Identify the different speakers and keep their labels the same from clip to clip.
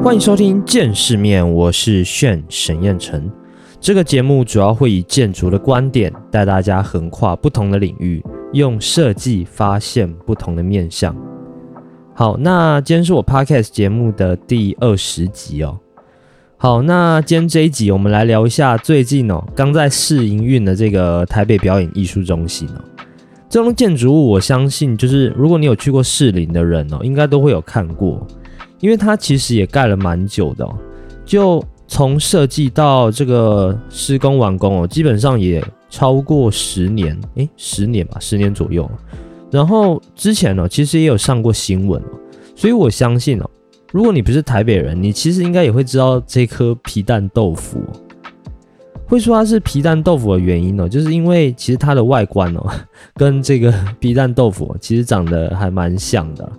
Speaker 1: 欢迎收听《见世面》，我是炫沈彦成。这个节目主要会以建筑的观点，带大家横跨不同的领域，用设计发现不同的面向。好，那今天是我 Podcast 节目的第二十集哦。好，那今天这一集我们来聊一下最近哦刚在试营运的这个台北表演艺术中心哦。这栋建筑物，我相信就是如果你有去过士林的人哦，应该都会有看过。因为它其实也盖了蛮久的，就从设计到这个施工完工哦，基本上也超过十年，诶，十年吧，十年左右。然后之前呢，其实也有上过新闻哦，所以我相信哦，如果你不是台北人，你其实应该也会知道这颗皮蛋豆腐。会说它是皮蛋豆腐的原因哦，就是因为其实它的外观哦，跟这个 皮蛋豆腐其实长得还蛮像的。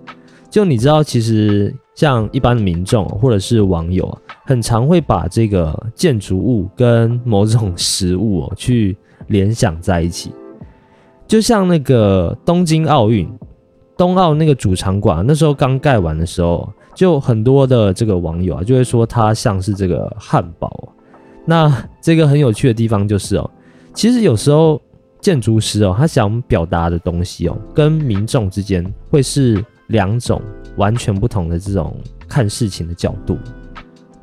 Speaker 1: 就你知道，其实。像一般的民众或者是网友，很常会把这个建筑物跟某种食物哦 去联想在一起。就像那个东京奥运，冬奥那个主场馆，那时候刚盖完的时候，就很多的这个网友啊就会说它像是这个汉堡。那这个很有趣的地方就是哦，其实有时候建筑师哦他想表达的东西哦，跟民众之间会是两种。完全不同的这种看事情的角度。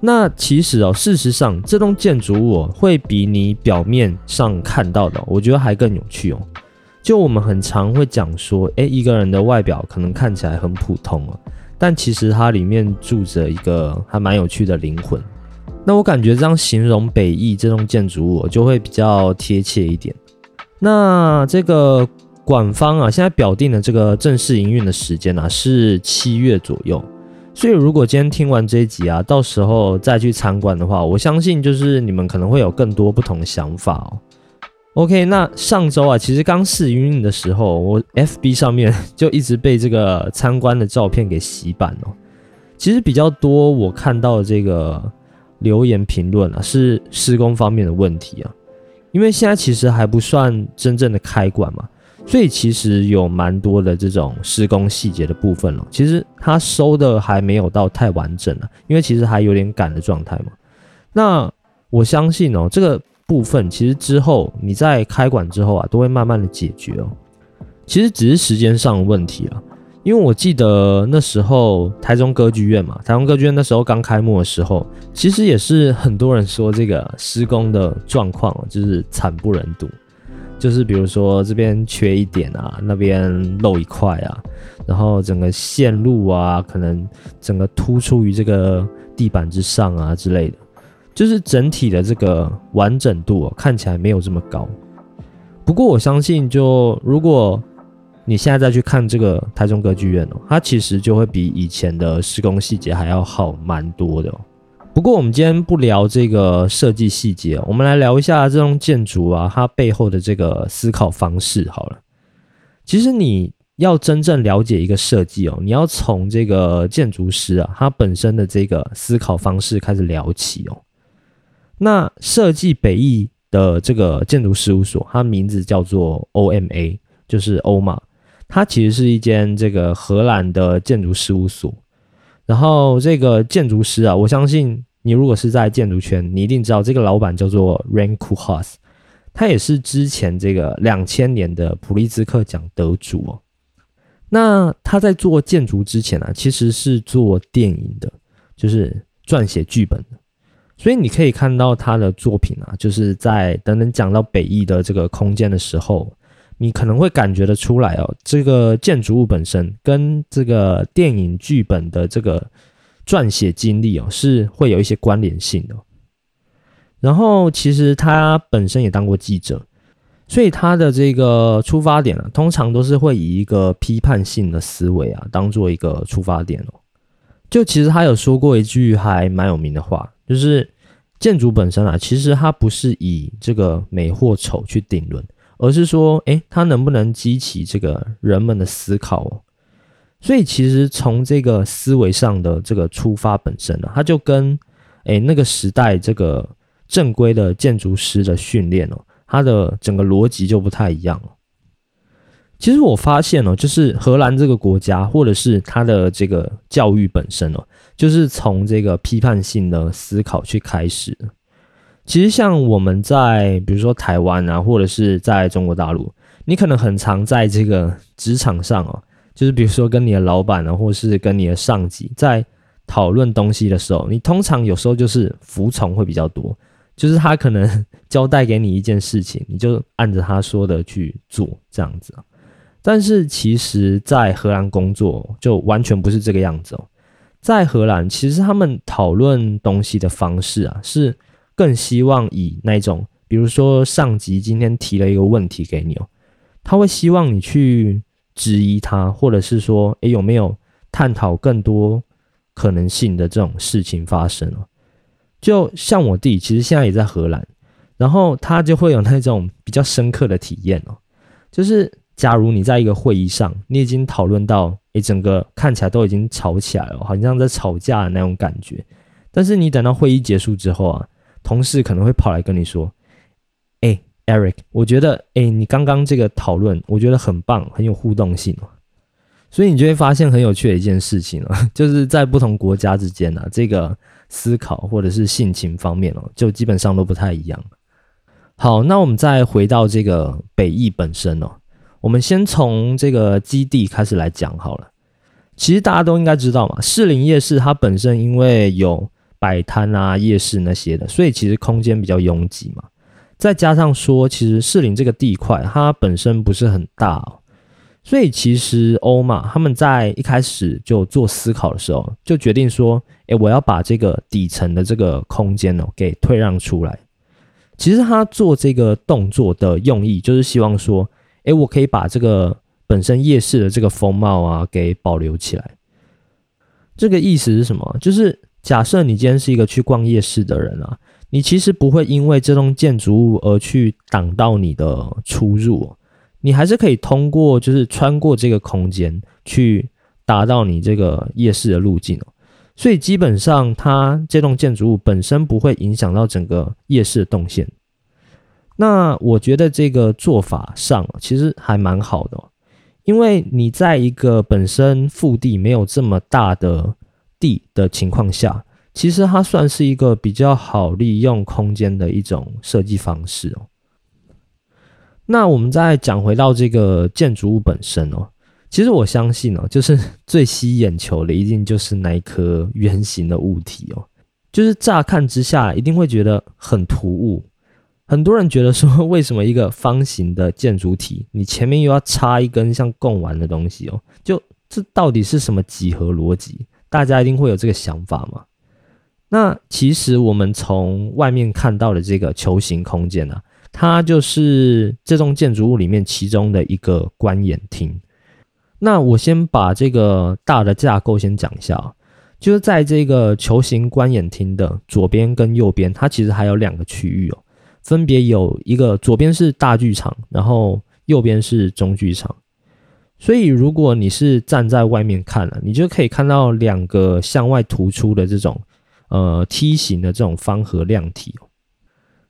Speaker 1: 那其实哦，事实上，这栋建筑物会比你表面上看到的，我觉得还更有趣哦。就我们很常会讲说，诶，一个人的外表可能看起来很普通哦，但其实它里面住着一个还蛮有趣的灵魂。那我感觉这样形容北艺这栋建筑物就会比较贴切一点。那这个。馆方啊，现在表定的这个正式营运的时间呢是七月左右，所以如果今天听完这一集啊，到时候再去参观的话，我相信就是你们可能会有更多不同的想法哦。OK，那上周啊，其实刚试营运的时候，我 FB 上面 就一直被这个参观的照片给洗版哦。其实比较多我看到的这个留言评论啊，是施工方面的问题啊，因为现在其实还不算真正的开馆嘛。所以其实有蛮多的这种施工细节的部分了，其实它收的还没有到太完整了，因为其实还有点赶的状态嘛。那我相信哦，这个部分其实之后你在开馆之后啊，都会慢慢的解决哦。其实只是时间上的问题了，因为我记得那时候台中歌剧院嘛，台中歌剧院那时候刚开幕的时候，其实也是很多人说这个施工的状况就是惨不忍睹。就是比如说这边缺一点啊，那边漏一块啊，然后整个线路啊，可能整个突出于这个地板之上啊之类的，就是整体的这个完整度看起来没有这么高。不过我相信，就如果你现在再去看这个台中歌剧院哦，它其实就会比以前的施工细节还要好蛮多的哦。不过我们今天不聊这个设计细节，我们来聊一下这栋建筑啊，它背后的这个思考方式好了。其实你要真正了解一个设计哦，你要从这个建筑师啊，他本身的这个思考方式开始聊起哦。那设计北艺的这个建筑事务所，它名字叫做 OMA，就是欧玛，它其实是一间这个荷兰的建筑事务所。然后这个建筑师啊，我相信你如果是在建筑圈，你一定知道这个老板叫做 Rain k u h a s 他也是之前这个两千年的普利兹克奖得主哦。那他在做建筑之前啊，其实是做电影的，就是撰写剧本的。所以你可以看到他的作品啊，就是在等等讲到北艺的这个空间的时候。你可能会感觉得出来哦，这个建筑物本身跟这个电影剧本的这个撰写经历哦，是会有一些关联性的。然后，其实他本身也当过记者，所以他的这个出发点啊，通常都是会以一个批判性的思维啊，当做一个出发点哦。就其实他有说过一句还蛮有名的话，就是建筑本身啊，其实它不是以这个美或丑去定论。而是说，诶，它能不能激起这个人们的思考？所以其实从这个思维上的这个出发本身呢，它就跟诶那个时代这个正规的建筑师的训练哦，它的整个逻辑就不太一样了。其实我发现哦，就是荷兰这个国家，或者是它的这个教育本身哦，就是从这个批判性的思考去开始。其实像我们在比如说台湾啊，或者是在中国大陆，你可能很常在这个职场上哦，就是比如说跟你的老板啊，或是跟你的上级在讨论东西的时候，你通常有时候就是服从会比较多，就是他可能交代给你一件事情，你就按着他说的去做这样子。但是其实，在荷兰工作就完全不是这个样子哦。在荷兰，其实他们讨论东西的方式啊，是更希望以那种，比如说上级今天提了一个问题给你哦，他会希望你去质疑他，或者是说，诶，有没有探讨更多可能性的这种事情发生哦？就像我弟，其实现在也在荷兰，然后他就会有那种比较深刻的体验哦，就是。假如你在一个会议上，你已经讨论到，诶，整个看起来都已经吵起来了，好像在吵架的那种感觉。但是你等到会议结束之后啊，同事可能会跑来跟你说，诶 e r i c 我觉得，诶，你刚刚这个讨论，我觉得很棒，很有互动性。所以你就会发现很有趣的一件事情哦，就是在不同国家之间呢，这个思考或者是性情方面哦，就基本上都不太一样。好，那我们再回到这个北艺本身哦。我们先从这个基地开始来讲好了。其实大家都应该知道嘛，士林夜市它本身因为有摆摊啊、夜市那些的，所以其实空间比较拥挤嘛。再加上说，其实士林这个地块它本身不是很大，哦，所以其实欧嘛他们在一开始就做思考的时候，就决定说，诶，我要把这个底层的这个空间哦给退让出来。其实他做这个动作的用意，就是希望说。哎，我可以把这个本身夜市的这个风貌啊给保留起来。这个意思是什么？就是假设你今天是一个去逛夜市的人啊，你其实不会因为这栋建筑物而去挡到你的出入，你还是可以通过就是穿过这个空间去达到你这个夜市的路径哦。所以基本上它这栋建筑物本身不会影响到整个夜市的动线。那我觉得这个做法上其实还蛮好的，因为你在一个本身腹地没有这么大的地的情况下，其实它算是一个比较好利用空间的一种设计方式哦。那我们再讲回到这个建筑物本身哦，其实我相信哦，就是 最吸眼球的一定就是那一颗圆形的物体哦，就是乍看之下一定会觉得很突兀。很多人觉得说，为什么一个方形的建筑体，你前面又要插一根像贡丸的东西哦？就这到底是什么几何逻辑？大家一定会有这个想法嘛？那其实我们从外面看到的这个球形空间呢，它就是这栋建筑物里面其中的一个观演厅。那我先把这个大的架构先讲一下啊，就是在这个球形观演厅的左边跟右边，它其实还有两个区域哦。分别有一个左边是大剧场，然后右边是中剧场。所以如果你是站在外面看了，你就可以看到两个向外突出的这种呃梯形的这种方盒量体。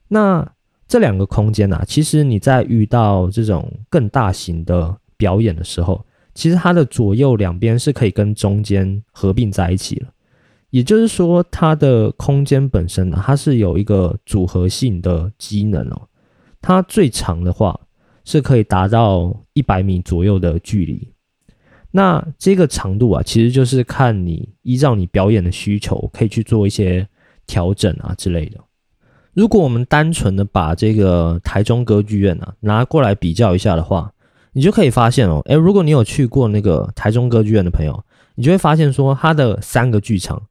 Speaker 1: 那这两个空间呢，其实你在遇到这种更大型的表演的时候，其实它的左右两边是可以跟中间合并在一起了。也就是说，它的空间本身呢，它是有一个组合性的机能哦。它最长的话是可以达到一百米左右的距离。那这个长度啊，其实就是看你依照你表演的需求，可以去做一些调整啊之类的。如果我们单纯的把这个台中歌剧院啊拿过来比较一下的话，你就可以发现哦，诶，如果你有去过那个台中歌剧院的朋友，你就会发现说它的三个剧场。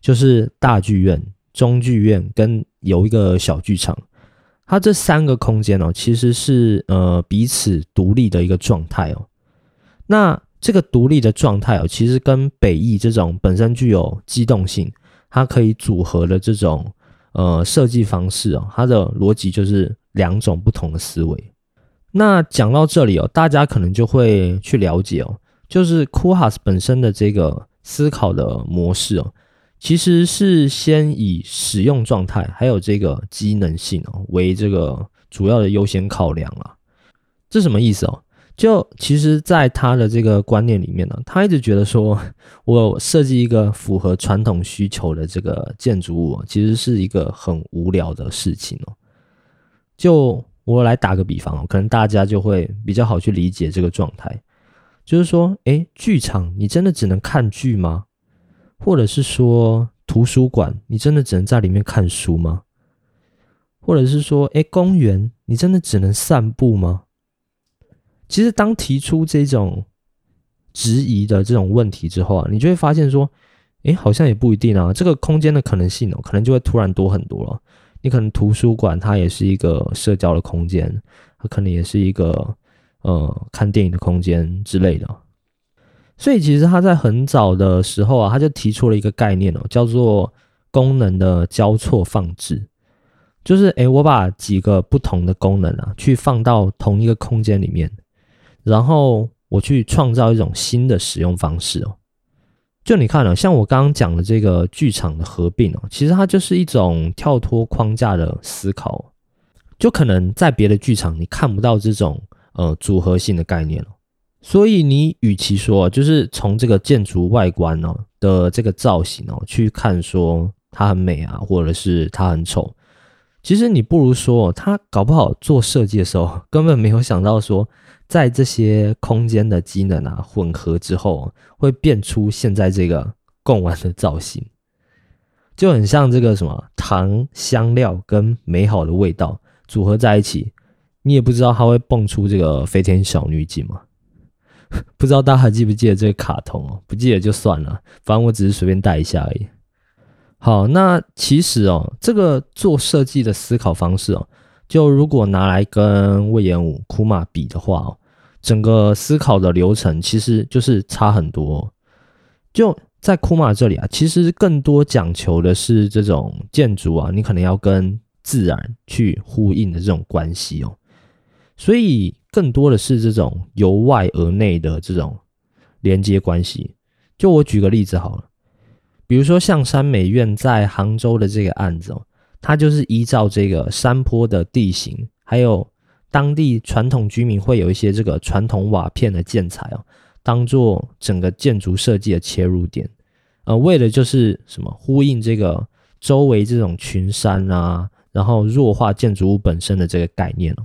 Speaker 1: 就是大剧院、中剧院跟有一个小剧场，它这三个空间哦，其实是呃彼此独立的一个状态哦。那这个独立的状态哦，其实跟北艺这种本身具有机动性，它可以组合的这种呃设计方式哦，它的逻辑就是两种不同的思维。那讲到这里哦，大家可能就会去了解哦，就是库哈斯本身的这个思考的模式哦。其实是先以使用状态还有这个机能性哦为这个主要的优先考量啊。这什么意思哦？就其实，在他的这个观念里面呢，他一直觉得说，我设计一个符合传统需求的这个建筑物，其实是一个很无聊的事情哦。就我来打个比方哦，可能大家就会比较好去理解这个状态，就是说，诶，剧场你真的只能看剧吗？或者是说，图书馆你真的只能在里面看书吗？或者是说，哎，公园你真的只能散步吗？其实，当提出这种质疑的这种问题之后啊，你就会发现说，哎，好像也不一定啊。这个空间的可能性哦，可能就会突然多很多了。你可能图书馆它也是一个社交的空间，它可能也是一个呃看电影的空间之类的。所以，其实他在很早的时候啊，他就提出了一个概念哦，叫做功能的交错放置。就是诶，我把几个不同的功能啊，去放到同一个空间里面，然后我去创造一种新的使用方式哦。就你看了，像我刚刚讲的这个剧场的合并哦，其实它就是一种跳脱框架的思考。就可能在别的剧场你看不到这种呃组合性的概念哦。所以你与其说就是从这个建筑外观哦的这个造型哦去看说它很美啊，或者是它很丑，其实你不如说他搞不好做设计的时候根本没有想到说，在这些空间的机能啊混合之后，会变出现在这个贡丸的造型，就很像这个什么糖香料跟美好的味道组合在一起，你也不知道它会蹦出这个飞天小女警吗？不知道大家还记不记得这个卡通哦？不记得就算了，反正我只是随便带一下而已。好，那其实哦，这个做设计的思考方式哦，就如果拿来跟魏延武、库马比的话哦，整个思考的流程其实就是差很多。就在库马这里啊，其实更多讲求的是这种建筑啊，你可能要跟自然去呼应的这种关系哦，所以。更多的是这种由外而内的这种连接关系。就我举个例子好了，比如说像山美院在杭州的这个案子哦，它就是依照这个山坡的地形，还有当地传统居民会有一些这个传统瓦片的建材哦，当做整个建筑设计的切入点，呃，为了就是什么呼应这个周围这种群山啊，然后弱化建筑物本身的这个概念哦。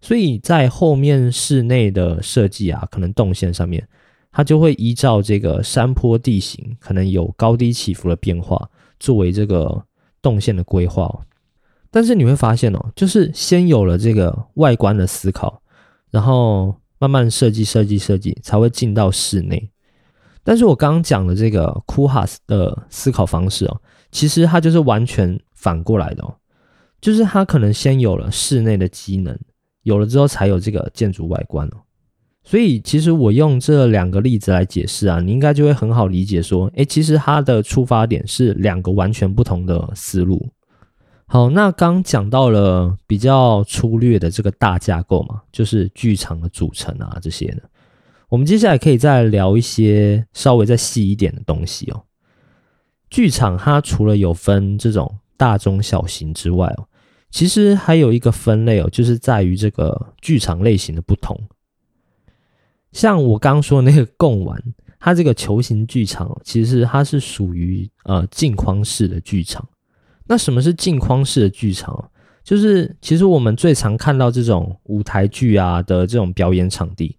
Speaker 1: 所以在后面室内的设计啊，可能动线上面，它就会依照这个山坡地形，可能有高低起伏的变化，作为这个动线的规划。但是你会发现哦，就是先有了这个外观的思考，然后慢慢设计、设计、设计，才会进到室内。但是我刚刚讲的这个库哈斯的思考方式哦，其实它就是完全反过来的哦，就是它可能先有了室内的机能。有了之后才有这个建筑外观哦，所以其实我用这两个例子来解释啊，你应该就会很好理解说，诶，其实它的出发点是两个完全不同的思路。好，那刚讲到了比较粗略的这个大架构嘛，就是剧场的组成啊这些的，我们接下来可以再聊一些稍微再细一点的东西哦。剧场它除了有分这种大中小型之外哦。其实还有一个分类哦，就是在于这个剧场类型的不同。像我刚说的那个贡丸，它这个球形剧场，其实它是属于呃镜框式的剧场。那什么是镜框式的剧场？就是其实我们最常看到这种舞台剧啊的这种表演场地，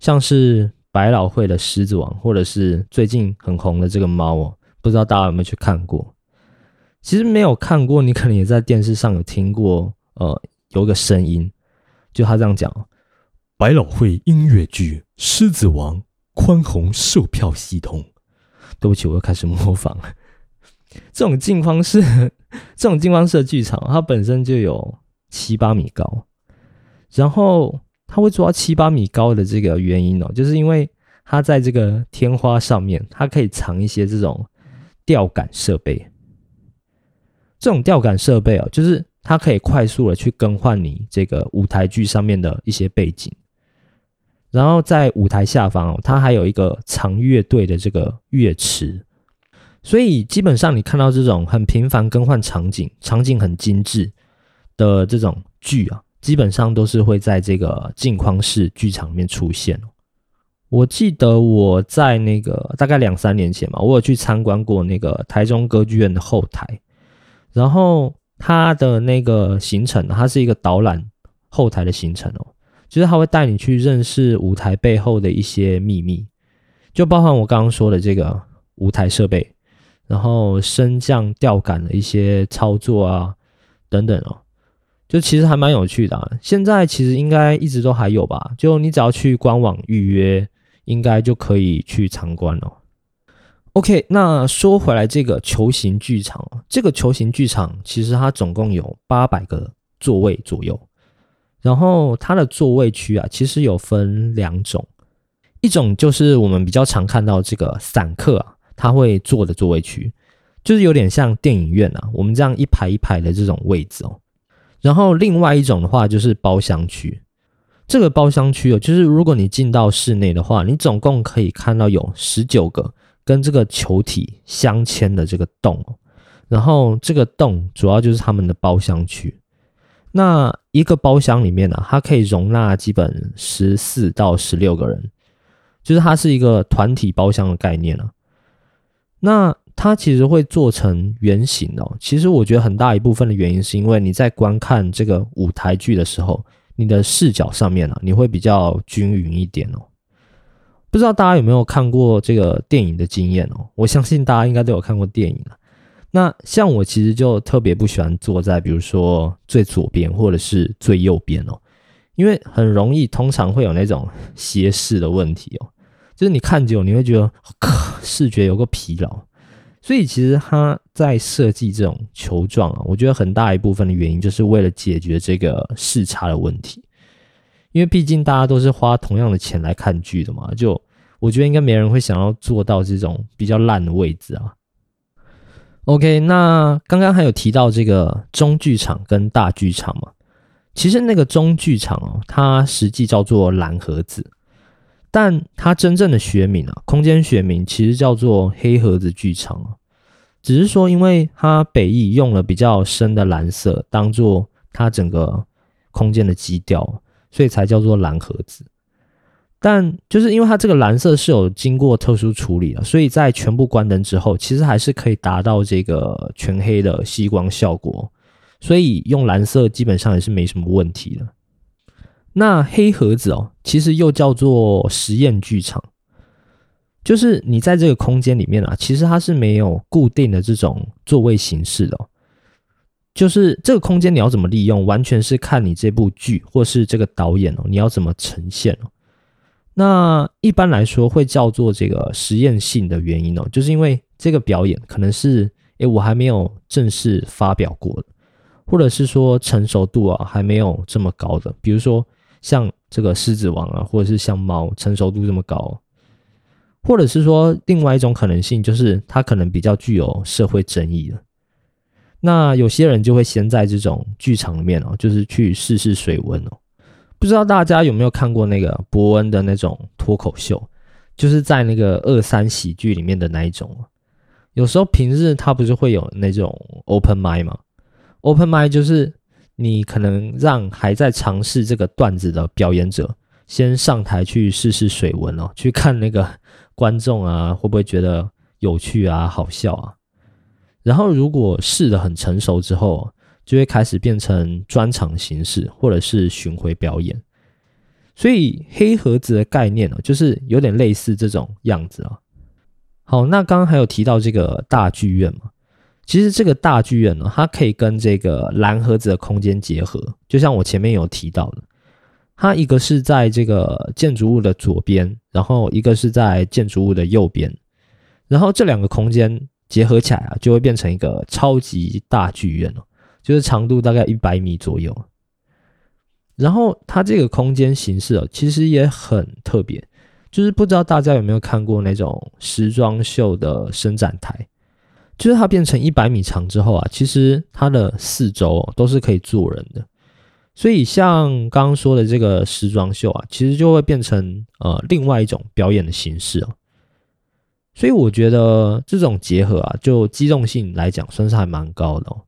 Speaker 1: 像是百老汇的狮子王，或者是最近很红的这个猫哦，不知道大家有没有去看过？其实没有看过，你可能也在电视上有听过。呃，有个声音，就他这样讲：百老汇音乐剧《狮子王》宽宏售票系统。对不起，我又开始模仿。这种镜框式、这种镜框式的剧场，它本身就有七八米高。然后它会做到七八米高的这个原因哦，就是因为它在这个天花上面，它可以藏一些这种吊杆设备。这种吊杆设备哦，就是它可以快速的去更换你这个舞台剧上面的一些背景，然后在舞台下方哦，它还有一个长乐队的这个乐池，所以基本上你看到这种很频繁更换场景、场景很精致的这种剧啊，基本上都是会在这个镜框式剧场里面出现。我记得我在那个大概两三年前嘛，我有去参观过那个台中歌剧院的后台，然后它的那个行程，它是一个导览后台的行程哦，就是他会带你去认识舞台背后的一些秘密，就包含我刚刚说的这个舞台设备，然后升降吊杆的一些操作啊等等哦。就其实还蛮有趣的，现在其实应该一直都还有吧。就你只要去官网预约，应该就可以去参观了。OK，那说回来，这个球形剧场，这个球形剧场其实它总共有八百个座位左右，然后它的座位区啊，其实有分两种，一种就是我们比较常看到这个散客啊，他会坐的座位区，就是有点像电影院啊，我们这样一排一排的这种位置哦。然后另外一种的话就是包厢区，这个包厢区哦，就是如果你进到室内的话，你总共可以看到有十九个跟这个球体相牵的这个洞，然后这个洞主要就是他们的包厢区。那一个包厢里面呢，它可以容纳基本十四到十六个人，就是它是一个团体包厢的概念了。那它其实会做成圆形哦。其实我觉得很大一部分的原因是因为你在观看这个舞台剧的时候，你的视角上面啊，你会比较均匀一点哦。不知道大家有没有看过这个电影的经验哦？我相信大家应该都有看过电影了。那像我其实就特别不喜欢坐在比如说最左边或者是最右边哦，因为很容易通常会有那种斜视的问题哦。就是你看久，你会觉得视觉有个疲劳。所以其实他在设计这种球状啊，我觉得很大一部分的原因就是为了解决这个视差的问题，因为毕竟大家都是花同样的钱来看剧的嘛，就我觉得应该没人会想要做到这种比较烂的位置啊。OK，那刚刚还有提到这个中剧场跟大剧场嘛，其实那个中剧场哦，它实际叫做蓝盒子。但它真正的学名啊，空间学名其实叫做黑盒子剧场，只是说因为它北翼用了比较深的蓝色当做它整个空间的基调，所以才叫做蓝盒子。但就是因为它这个蓝色是有经过特殊处理的，所以在全部关灯之后，其实还是可以达到这个全黑的吸光效果，所以用蓝色基本上也是没什么问题的。那黑盒子哦，其实又叫做实验剧场，就是你在这个空间里面啊，其实它是没有固定的这种座位形式的，就是这个空间你要怎么利用，完全是看你这部剧或是这个导演哦，你要怎么呈现哦。那一般来说会叫做这个实验性的原因哦，就是因为这个表演可能是诶我还没有正式发表过的，或者是说成熟度啊还没有这么高的，比如说。像这个狮子王啊，或者是像猫，成熟度这么高，或者是说另外一种可能性，就是它可能比较具有社会争议的。那有些人就会先在这种剧场里面哦，就是去试试水温哦。不知道大家有没有看过那个伯恩的那种脱口秀，就是在那个二三喜剧里面的那一种。有时候平日他不是会有那种 open m i 吗？open m i 就是。你可能让还在尝试这个段子的表演者先上台去试试水温哦，去看那个观众啊会不会觉得有趣啊、好笑啊。然后如果试的很成熟之后，就会开始变成专场形式或者是巡回表演。所以黑盒子的概念呢，就是有点类似这种样子啊。好，那刚刚还有提到这个大剧院嘛。其实这个大剧院呢，它可以跟这个蓝盒子的空间结合，就像我前面有提到的，它一个是在这个建筑物的左边，然后一个是在建筑物的右边，然后这两个空间结合起来啊，就会变成一个超级大剧院哦，就是长度大概一百米左右。然后它这个空间形式哦，其实也很特别，就是不知道大家有没有看过那种时装秀的伸展台。就是它变成一百米长之后啊，其实它的四周都是可以坐人的，所以像刚刚说的这个时装秀啊，其实就会变成呃另外一种表演的形式哦。所以我觉得这种结合啊，就机动性来讲，算是还蛮高的哦。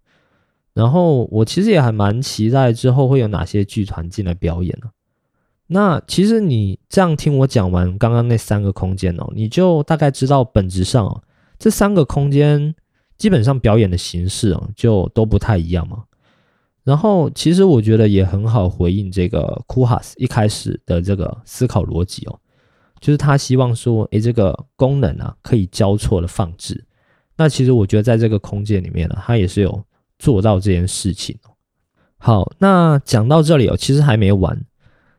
Speaker 1: 然后我其实也还蛮期待之后会有哪些剧团进来表演呢？那其实你这样听我讲完刚刚那三个空间哦，你就大概知道本质上哦，这三个空间基本上表演的形式哦就都不太一样嘛。然后其实我觉得也很好回应这个库哈斯一开始的这个思考逻辑哦，就是他希望说，诶，这个功能啊可以交错的放置。那其实我觉得在这个空间里面呢，他也是有。做到这件事情。好，那讲到这里哦，其实还没完。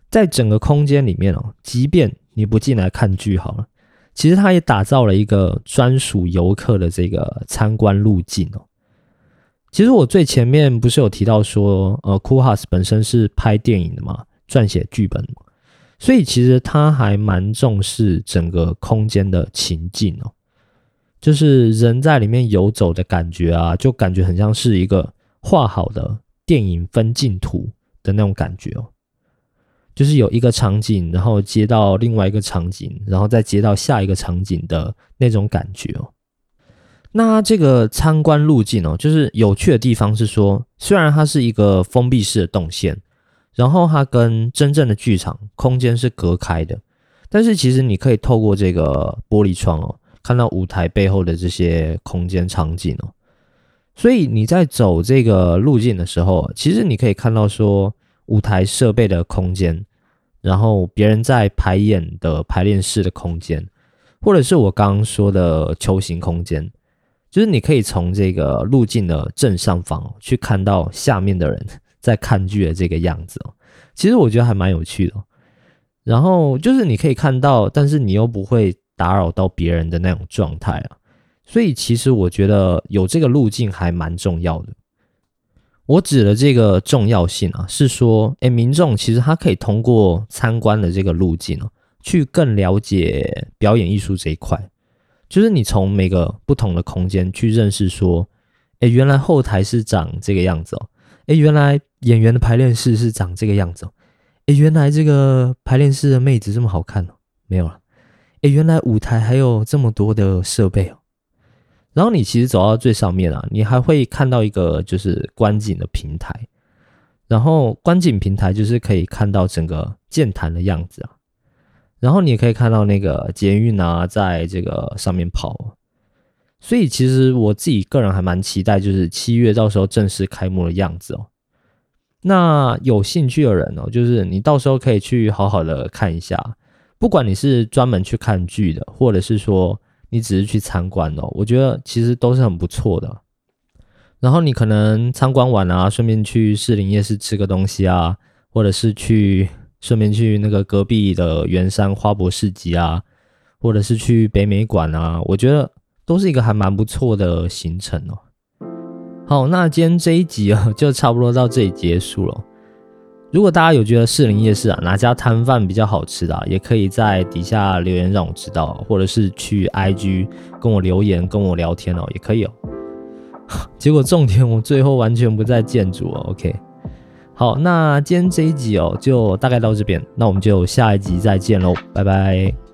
Speaker 1: 在整个空间里面哦，即便你不进来看剧好了，其实它也打造了一个专属游客的这个参观路径哦。其实我最前面不是有提到说，呃，库哈斯本身是拍电影的嘛，撰写剧本嘛，所以其实他还蛮重视整个空间的情境哦。就是人在里面游走的感觉啊，就感觉很像是一个画好的电影分镜图的那种感觉哦。就是有一个场景，然后接到另外一个场景，然后再接到下一个场景的那种感觉哦。那这个参观路径哦，就是有趣的地方是说，虽然它是一个封闭式的动线，然后它跟真正的剧场空间是隔开的，但是其实你可以透过这个玻璃窗哦。看到舞台背后的这些空间场景哦，所以你在走这个路径的时候，其实你可以看到说舞台设备的空间，然后别人在排演的排练室的空间，或者是我刚刚说的球形空间，就是你可以从这个路径的正上方去看到下面的人。在看剧的这个样子哦。其实我觉得还蛮有趣的，然后就是你可以看到，但是你又不会。打扰到别人的那种状态啊，所以其实我觉得有这个路径还蛮重要的。我指的这个重要性啊，是说，哎，民众其实他可以通过参观的这个路径哦，去更了解表演艺术这一块。就是你从每个不同的空间去认识，说，哎，原来后台是长这个样子哦，哎，原来演员的排练室是长这个样子哦，哎，原来这个排练室的妹子这么好看哦，没有了。哎，原来舞台还有这么多的设备哦。然后你其实走到最上面啊，你还会看到一个就是观景的平台。然后观景平台就是可以看到整个剑潭的样子啊。然后你也可以看到那个捷运啊，在这个上面跑。所以其实我自己个人还蛮期待，就是七月到时候正式开幕的样子哦。那有兴趣的人哦，就是你到时候可以去好好的看一下。不管你是专门去看剧的，或者是说你只是去参观哦，我觉得其实都是很不错的。然后你可能参观完啊，顺便去士林夜市吃个东西啊，或者是去顺便去那个隔壁的圆山花博市集啊，或者是去北美馆啊，我觉得都是一个还蛮不错的行程哦。好，那今天这一集啊，就差不多到这里结束了。如果大家有觉得士林夜市啊哪家摊贩比较好吃的，也可以在底下留言让我知道，或者是去 IG 跟我留言跟我聊天哦，也可以哦。结果重点我最后完全不在建筑哦，OK。好，那今天这一集哦就大概到这边，那我们就下一集再见喽，拜拜。